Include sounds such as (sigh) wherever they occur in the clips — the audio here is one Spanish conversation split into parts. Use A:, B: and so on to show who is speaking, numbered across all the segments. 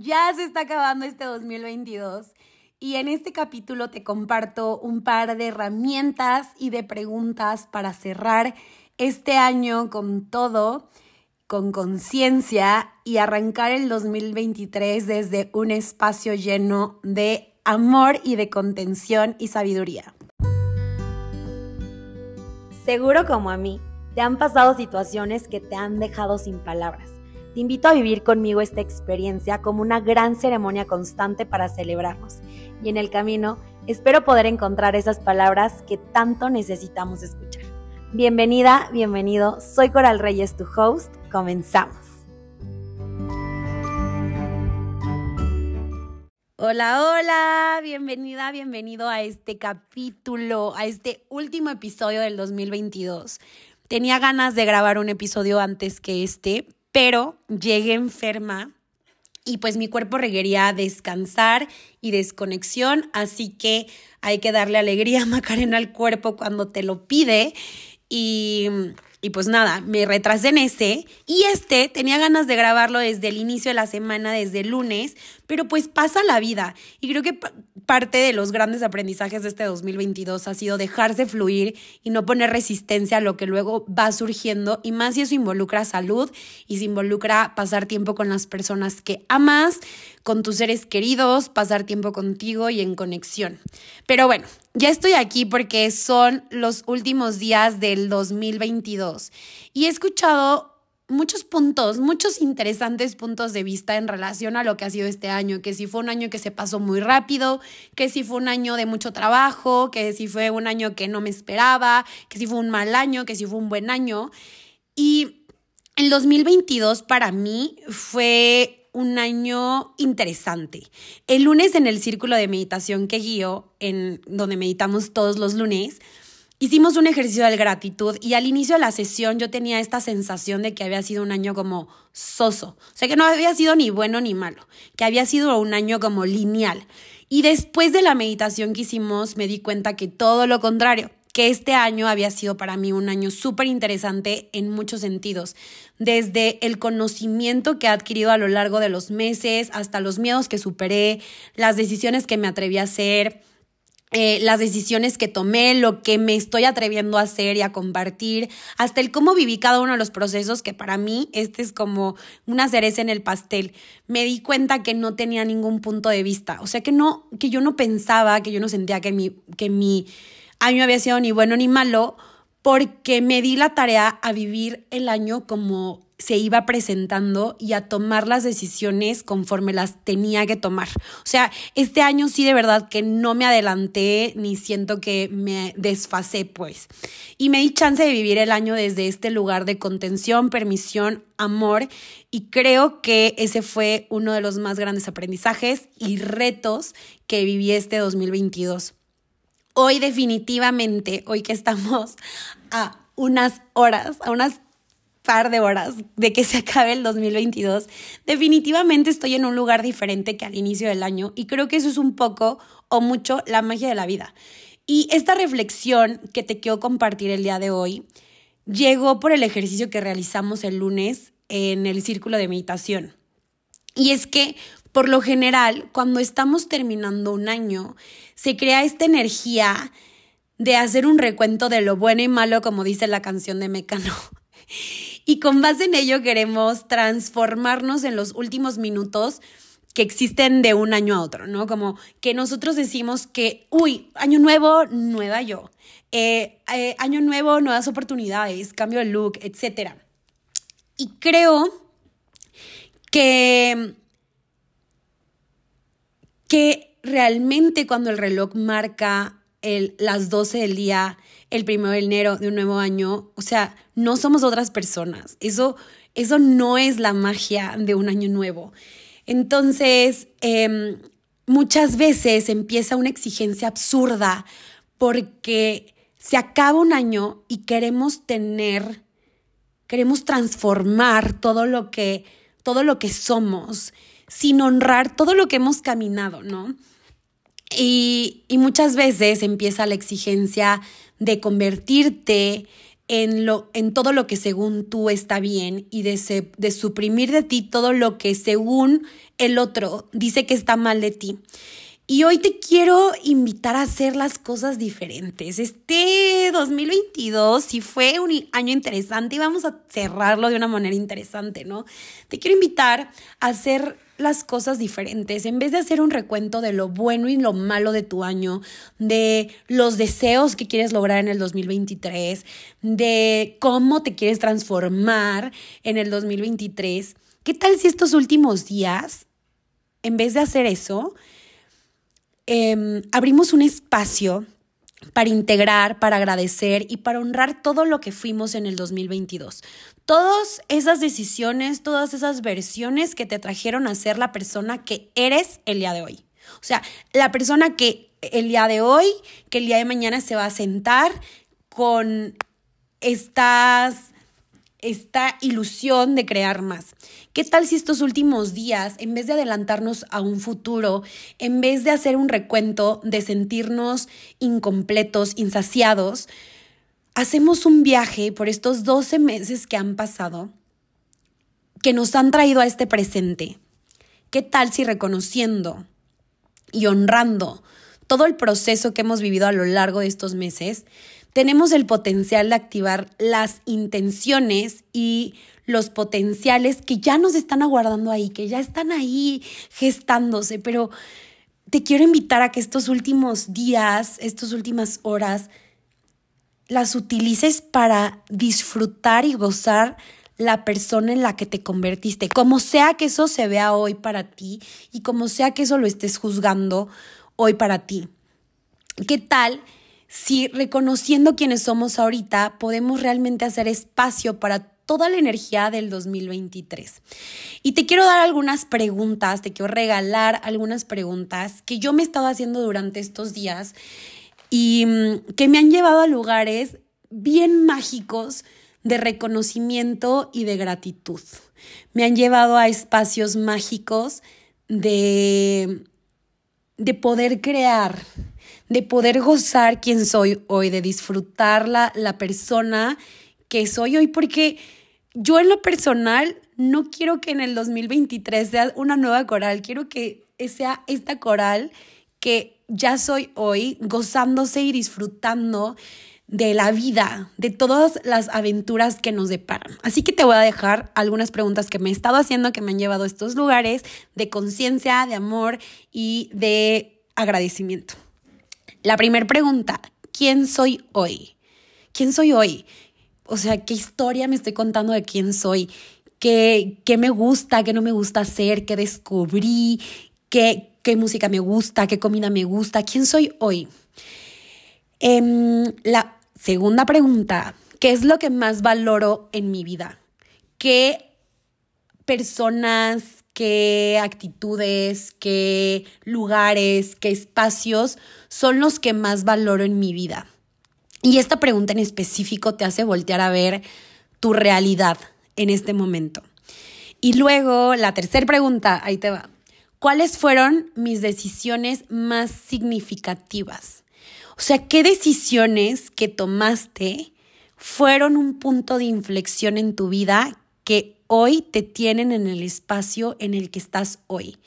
A: ya se está acabando este 2022 y en este capítulo te comparto un par de herramientas y de preguntas para cerrar este año con todo, con conciencia y arrancar el 2023 desde un espacio lleno de amor y de contención y sabiduría. Seguro como a mí, te han pasado situaciones que te han dejado sin palabras te invito a vivir conmigo esta experiencia como una gran ceremonia constante para celebrarnos. Y en el camino espero poder encontrar esas palabras que tanto necesitamos escuchar. Bienvenida, bienvenido. Soy Coral Reyes, tu host. Comenzamos. Hola, hola, bienvenida, bienvenido a este capítulo, a este último episodio del 2022. Tenía ganas de grabar un episodio antes que este, pero llegué enferma y pues mi cuerpo requería descansar y desconexión, así que hay que darle alegría, Macarena, al cuerpo cuando te lo pide. Y y pues nada, me retrasé en ese y este tenía ganas de grabarlo desde el inicio de la semana, desde el lunes, pero pues pasa la vida y creo que parte de los grandes aprendizajes de este 2022 ha sido dejarse fluir y no poner resistencia a lo que luego va surgiendo y más si eso involucra salud y se involucra pasar tiempo con las personas que amas, con tus seres queridos, pasar tiempo contigo y en conexión. Pero bueno, ya estoy aquí porque son los últimos días del 2022 y he escuchado muchos puntos, muchos interesantes puntos de vista en relación a lo que ha sido este año, que si fue un año que se pasó muy rápido, que si fue un año de mucho trabajo, que si fue un año que no me esperaba, que si fue un mal año, que si fue un buen año. Y el 2022 para mí fue un año interesante. El lunes en el círculo de meditación que guío, en donde meditamos todos los lunes, hicimos un ejercicio de gratitud y al inicio de la sesión yo tenía esta sensación de que había sido un año como soso, o sea que no había sido ni bueno ni malo, que había sido un año como lineal. Y después de la meditación que hicimos me di cuenta que todo lo contrario, que este año había sido para mí un año súper interesante en muchos sentidos, desde el conocimiento que he adquirido a lo largo de los meses hasta los miedos que superé, las decisiones que me atreví a hacer, eh, las decisiones que tomé, lo que me estoy atreviendo a hacer y a compartir, hasta el cómo viví cada uno de los procesos, que para mí este es como una cereza en el pastel. Me di cuenta que no tenía ningún punto de vista, o sea que no, que yo no pensaba, que yo no sentía que mi, que mi año había sido ni bueno ni malo, porque me di la tarea a vivir el año como se iba presentando y a tomar las decisiones conforme las tenía que tomar. O sea, este año sí de verdad que no me adelanté ni siento que me desfasé, pues. Y me di chance de vivir el año desde este lugar de contención, permisión, amor y creo que ese fue uno de los más grandes aprendizajes y retos que viví este 2022. Hoy definitivamente, hoy que estamos a unas horas, a unas par de horas de que se acabe el 2022, definitivamente estoy en un lugar diferente que al inicio del año y creo que eso es un poco o mucho la magia de la vida. Y esta reflexión que te quiero compartir el día de hoy llegó por el ejercicio que realizamos el lunes en el círculo de meditación. Y es que por lo general, cuando estamos terminando un año, se crea esta energía de hacer un recuento de lo bueno y malo, como dice la canción de Mecano. (laughs) Y con base en ello queremos transformarnos en los últimos minutos que existen de un año a otro, ¿no? Como que nosotros decimos que, uy, año nuevo, nueva yo. Eh, eh, año nuevo, nuevas oportunidades, cambio de look, etc. Y creo que que realmente cuando el reloj marca el, las 12 del día, el primero de enero de un nuevo año, o sea, no somos otras personas. Eso, eso no es la magia de un año nuevo. Entonces, em, muchas veces empieza una exigencia absurda porque se acaba un año y queremos tener, queremos transformar todo lo que, todo lo que somos sin honrar todo lo que hemos caminado, ¿no? Y, muchas veces empieza la exigencia de convertirte en, lo, en todo lo que según tú está bien y de, de suprimir de ti todo lo que según el otro dice que está mal de ti. Y hoy te quiero invitar a hacer las cosas diferentes. Este 2022 sí fue un año interesante y vamos a cerrarlo de una manera interesante, ¿no? Te quiero invitar a hacer las cosas diferentes. En vez de hacer un recuento de lo bueno y lo malo de tu año, de los deseos que quieres lograr en el 2023, de cómo te quieres transformar en el 2023, ¿qué tal si estos últimos días, en vez de hacer eso, Em, abrimos un espacio para integrar, para agradecer y para honrar todo lo que fuimos en el 2022. Todas esas decisiones, todas esas versiones que te trajeron a ser la persona que eres el día de hoy. O sea, la persona que el día de hoy, que el día de mañana se va a sentar con estas esta ilusión de crear más. ¿Qué tal si estos últimos días, en vez de adelantarnos a un futuro, en vez de hacer un recuento, de sentirnos incompletos, insaciados, hacemos un viaje por estos 12 meses que han pasado, que nos han traído a este presente? ¿Qué tal si reconociendo y honrando todo el proceso que hemos vivido a lo largo de estos meses, tenemos el potencial de activar las intenciones y los potenciales que ya nos están aguardando ahí, que ya están ahí gestándose, pero te quiero invitar a que estos últimos días, estas últimas horas, las utilices para disfrutar y gozar la persona en la que te convertiste, como sea que eso se vea hoy para ti y como sea que eso lo estés juzgando hoy para ti. ¿Qué tal si reconociendo quiénes somos ahorita podemos realmente hacer espacio para toda la energía del 2023. Y te quiero dar algunas preguntas, te quiero regalar algunas preguntas que yo me he estado haciendo durante estos días y mm, que me han llevado a lugares bien mágicos de reconocimiento y de gratitud. Me han llevado a espacios mágicos de, de poder crear, de poder gozar quién soy hoy, de disfrutar la, la persona que soy hoy, porque yo en lo personal no quiero que en el 2023 sea una nueva coral, quiero que sea esta coral que ya soy hoy, gozándose y disfrutando de la vida, de todas las aventuras que nos deparan. Así que te voy a dejar algunas preguntas que me he estado haciendo, que me han llevado a estos lugares de conciencia, de amor y de agradecimiento. La primera pregunta, ¿quién soy hoy? ¿Quién soy hoy? O sea, ¿qué historia me estoy contando de quién soy? ¿Qué, qué me gusta, qué no me gusta hacer? ¿Qué descubrí? ¿Qué, qué música me gusta? ¿Qué comida me gusta? ¿Quién soy hoy? Em, la segunda pregunta, ¿qué es lo que más valoro en mi vida? ¿Qué personas, qué actitudes, qué lugares, qué espacios son los que más valoro en mi vida. Y esta pregunta en específico te hace voltear a ver tu realidad en este momento. Y luego la tercera pregunta, ahí te va. ¿Cuáles fueron mis decisiones más significativas? O sea, ¿qué decisiones que tomaste fueron un punto de inflexión en tu vida que hoy te tienen en el espacio en el que estás hoy.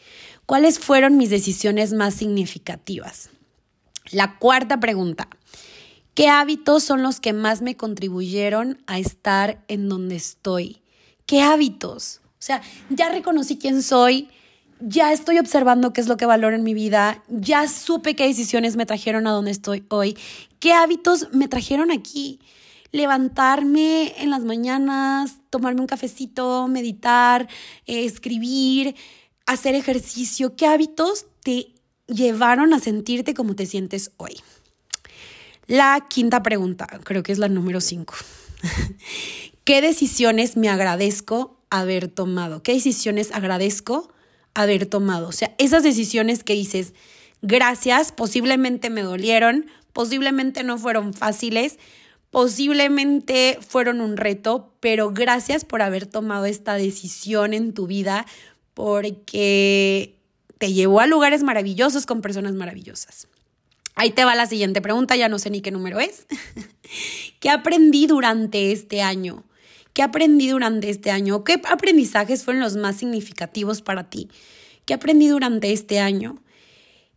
A: ¿Cuáles fueron mis decisiones más significativas? La cuarta pregunta. ¿Qué hábitos son los que más me contribuyeron a estar en donde estoy? ¿Qué hábitos? O sea, ya reconocí quién soy, ya estoy observando qué es lo que valoro en mi vida, ya supe qué decisiones me trajeron a donde estoy hoy, qué hábitos me trajeron aquí levantarme en las mañanas, tomarme un cafecito, meditar, eh, escribir, hacer ejercicio. ¿Qué hábitos te llevaron a sentirte como te sientes hoy? La quinta pregunta, creo que es la número cinco. (laughs) ¿Qué decisiones me agradezco haber tomado? ¿Qué decisiones agradezco haber tomado? O sea, esas decisiones que dices, gracias, posiblemente me dolieron, posiblemente no fueron fáciles, Posiblemente fueron un reto, pero gracias por haber tomado esta decisión en tu vida porque te llevó a lugares maravillosos con personas maravillosas. Ahí te va la siguiente pregunta, ya no sé ni qué número es. (laughs) ¿Qué aprendí durante este año? ¿Qué aprendí durante este año? ¿Qué aprendizajes fueron los más significativos para ti? ¿Qué aprendí durante este año?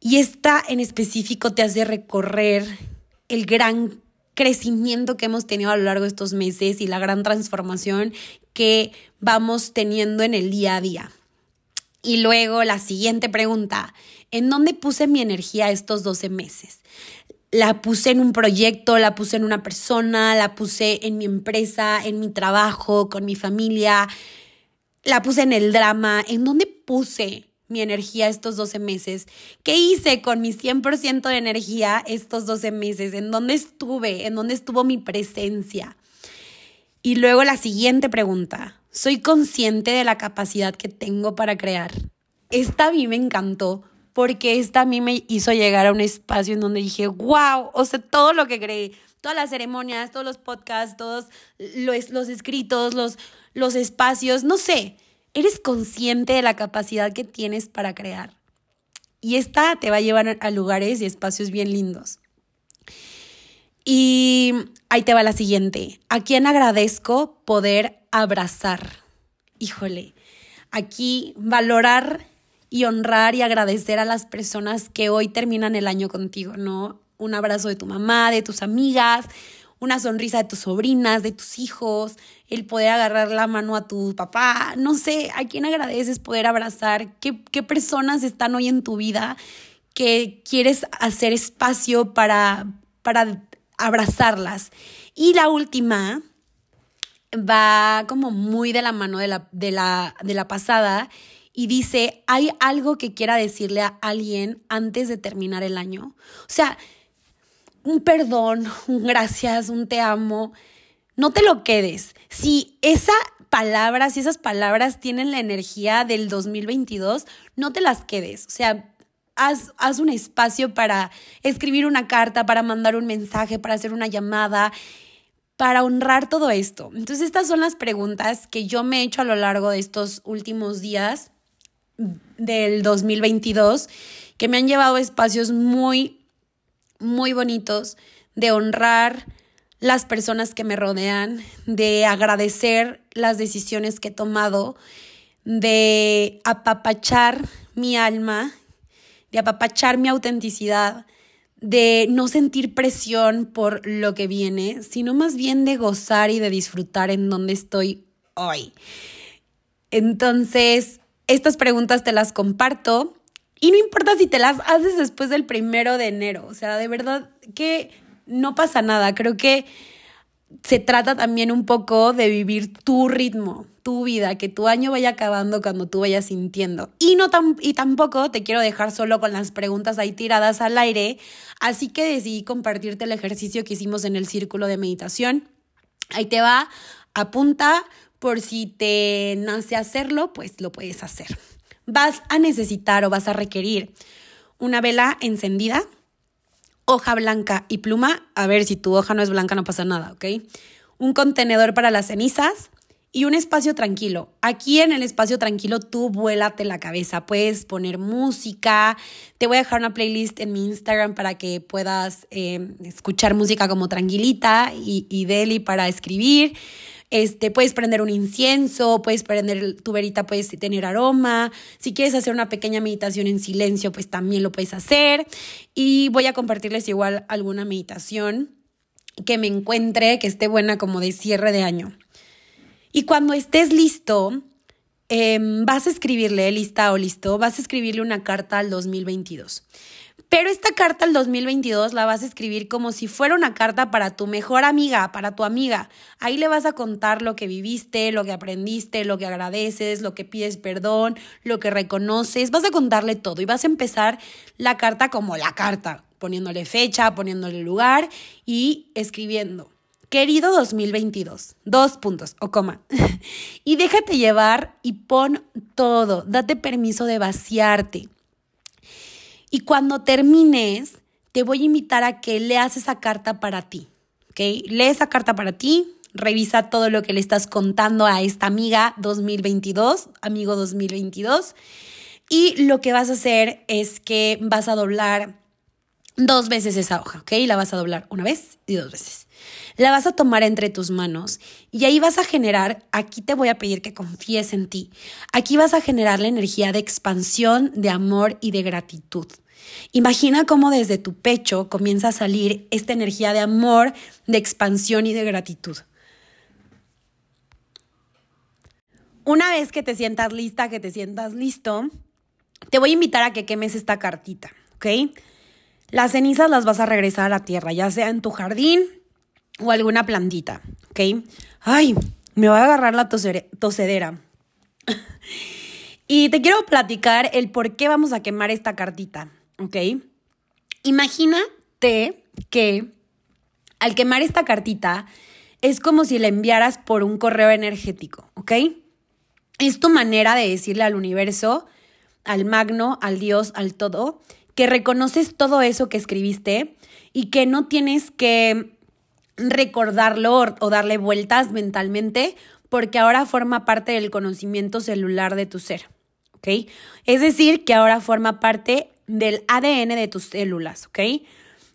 A: Y esta en específico te hace recorrer el gran crecimiento que hemos tenido a lo largo de estos meses y la gran transformación que vamos teniendo en el día a día. Y luego la siguiente pregunta, ¿en dónde puse mi energía estos 12 meses? La puse en un proyecto, la puse en una persona, la puse en mi empresa, en mi trabajo, con mi familia, la puse en el drama. ¿En dónde puse mi energía estos 12 meses? ¿Qué hice con mi 100% de energía estos 12 meses? ¿En dónde estuve? ¿En dónde estuvo mi presencia? Y luego la siguiente pregunta, ¿soy consciente de la capacidad que tengo para crear? Esta a mí me encantó porque esta a mí me hizo llegar a un espacio en donde dije, wow, o sea, todo lo que creé, todas las ceremonias, todos los podcasts, todos los, los escritos, los, los espacios, no sé, eres consciente de la capacidad que tienes para crear. Y esta te va a llevar a lugares y espacios bien lindos. Y ahí te va la siguiente. ¿A quién agradezco poder abrazar? Híjole, aquí valorar y honrar y agradecer a las personas que hoy terminan el año contigo, ¿no? Un abrazo de tu mamá, de tus amigas, una sonrisa de tus sobrinas, de tus hijos, el poder agarrar la mano a tu papá, no sé, ¿a quién agradeces poder abrazar? ¿Qué, qué personas están hoy en tu vida que quieres hacer espacio para, para abrazarlas? Y la última va como muy de la mano de la, de la, de la pasada y dice, ¿hay algo que quiera decirle a alguien antes de terminar el año? O sea, un perdón, un gracias, un te amo, no te lo quedes. Si esa palabra, si esas palabras tienen la energía del 2022, no te las quedes. O sea, haz, haz un espacio para escribir una carta, para mandar un mensaje, para hacer una llamada para honrar todo esto. Entonces, estas son las preguntas que yo me he hecho a lo largo de estos últimos días del 2022 que me han llevado a espacios muy muy bonitos de honrar las personas que me rodean, de agradecer las decisiones que he tomado, de apapachar mi alma, de apapachar mi autenticidad, de no sentir presión por lo que viene, sino más bien de gozar y de disfrutar en donde estoy hoy. Entonces, estas preguntas te las comparto y no importa si te las haces después del primero de enero, o sea, de verdad que no pasa nada. Creo que se trata también un poco de vivir tu ritmo, tu vida, que tu año vaya acabando cuando tú vayas sintiendo. Y, no y tampoco te quiero dejar solo con las preguntas ahí tiradas al aire, así que decidí compartirte el ejercicio que hicimos en el círculo de meditación. Ahí te va, apunta por si te nace hacerlo, pues lo puedes hacer vas a necesitar o vas a requerir una vela encendida, hoja blanca y pluma. A ver, si tu hoja no es blanca no pasa nada, ¿ok? Un contenedor para las cenizas y un espacio tranquilo. Aquí en el espacio tranquilo tú vuélate la cabeza. Puedes poner música. Te voy a dejar una playlist en mi Instagram para que puedas eh, escuchar música como tranquilita y, y deli para escribir. Este, puedes prender un incienso, puedes prender tu verita, puedes tener aroma. Si quieres hacer una pequeña meditación en silencio, pues también lo puedes hacer. Y voy a compartirles igual alguna meditación que me encuentre, que esté buena como de cierre de año. Y cuando estés listo, em, vas a escribirle, lista o listo, vas a escribirle una carta al 2022. Pero esta carta al 2022 la vas a escribir como si fuera una carta para tu mejor amiga, para tu amiga. Ahí le vas a contar lo que viviste, lo que aprendiste, lo que agradeces, lo que pides perdón, lo que reconoces. Vas a contarle todo y vas a empezar la carta como la carta, poniéndole fecha, poniéndole lugar y escribiendo. Querido 2022, dos puntos o coma. (laughs) y déjate llevar y pon todo. Date permiso de vaciarte. Y cuando termines, te voy a invitar a que leas esa carta para ti. ¿Ok? Lee esa carta para ti, revisa todo lo que le estás contando a esta amiga 2022, amigo 2022. Y lo que vas a hacer es que vas a doblar dos veces esa hoja, ¿ok? La vas a doblar una vez y dos veces. La vas a tomar entre tus manos y ahí vas a generar, aquí te voy a pedir que confíes en ti, aquí vas a generar la energía de expansión, de amor y de gratitud. Imagina cómo desde tu pecho comienza a salir esta energía de amor, de expansión y de gratitud. Una vez que te sientas lista, que te sientas listo, te voy a invitar a que quemes esta cartita, ¿ok? Las cenizas las vas a regresar a la tierra, ya sea en tu jardín o alguna plantita, ¿ok? Ay, me voy a agarrar la tosedera. (laughs) y te quiero platicar el por qué vamos a quemar esta cartita, ¿ok? Imagínate que al quemar esta cartita es como si la enviaras por un correo energético, ¿ok? Es tu manera de decirle al universo, al magno, al Dios, al todo, que reconoces todo eso que escribiste y que no tienes que recordarlo o darle vueltas mentalmente porque ahora forma parte del conocimiento celular de tu ser. ¿Ok? Es decir, que ahora forma parte del ADN de tus células, ¿ok?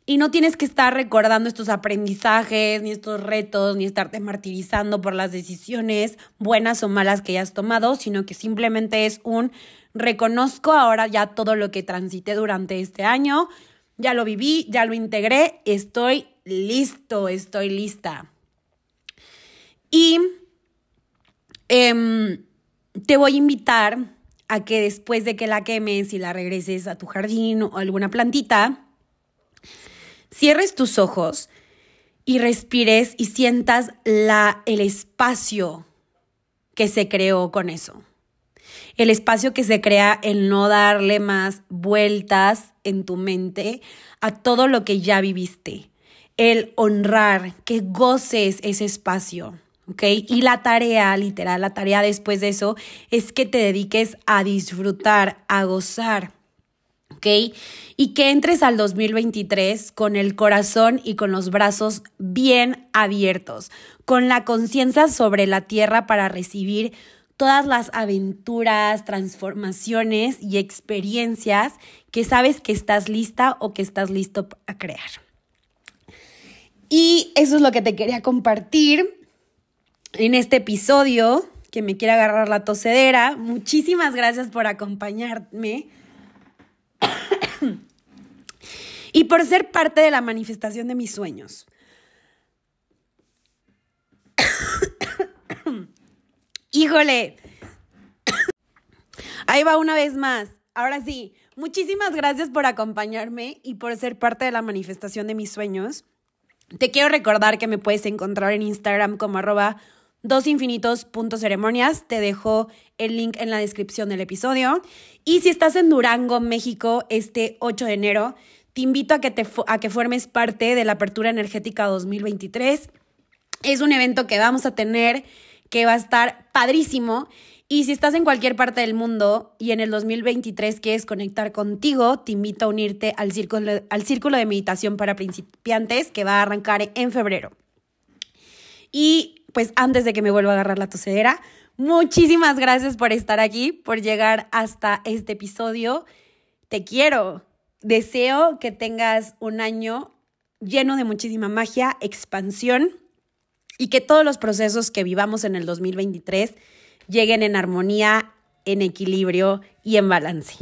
A: Y no tienes que estar recordando estos aprendizajes, ni estos retos, ni estarte martirizando por las decisiones buenas o malas que hayas tomado, sino que simplemente es un reconozco ahora ya todo lo que transité durante este año, ya lo viví, ya lo integré, estoy listo, estoy lista. Y em, te voy a invitar a que después de que la quemes y la regreses a tu jardín o alguna plantita, cierres tus ojos y respires y sientas la, el espacio que se creó con eso. El espacio que se crea en no darle más vueltas en tu mente a todo lo que ya viviste el honrar, que goces ese espacio. ¿ok? Y la tarea, literal, la tarea después de eso es que te dediques a disfrutar, a gozar, ¿ok? Y que entres al 2023 con el corazón y con los brazos bien abiertos, con la conciencia sobre la tierra para recibir todas las aventuras, transformaciones y experiencias que sabes que estás lista o que estás listo a crear. Y eso es lo que te quería compartir en este episodio, que me quiere agarrar la tosedera. Muchísimas gracias por acompañarme. (coughs) y por ser parte de la manifestación de mis sueños. (coughs) Híjole. (coughs) Ahí va una vez más. Ahora sí, muchísimas gracias por acompañarme y por ser parte de la manifestación de mis sueños. Te quiero recordar que me puedes encontrar en Instagram como arroba dosinfinitos.ceremonias. Te dejo el link en la descripción del episodio. Y si estás en Durango, México, este 8 de enero, te invito a que, te, a que formes parte de la Apertura Energética 2023. Es un evento que vamos a tener que va a estar padrísimo y si estás en cualquier parte del mundo y en el 2023 quieres conectar contigo, te invito a unirte al círculo, al círculo de meditación para principiantes que va a arrancar en febrero. Y pues antes de que me vuelva a agarrar la tosedera, muchísimas gracias por estar aquí, por llegar hasta este episodio. Te quiero. Deseo que tengas un año lleno de muchísima magia, expansión y que todos los procesos que vivamos en el 2023 lleguen en armonía, en equilibrio y en balance.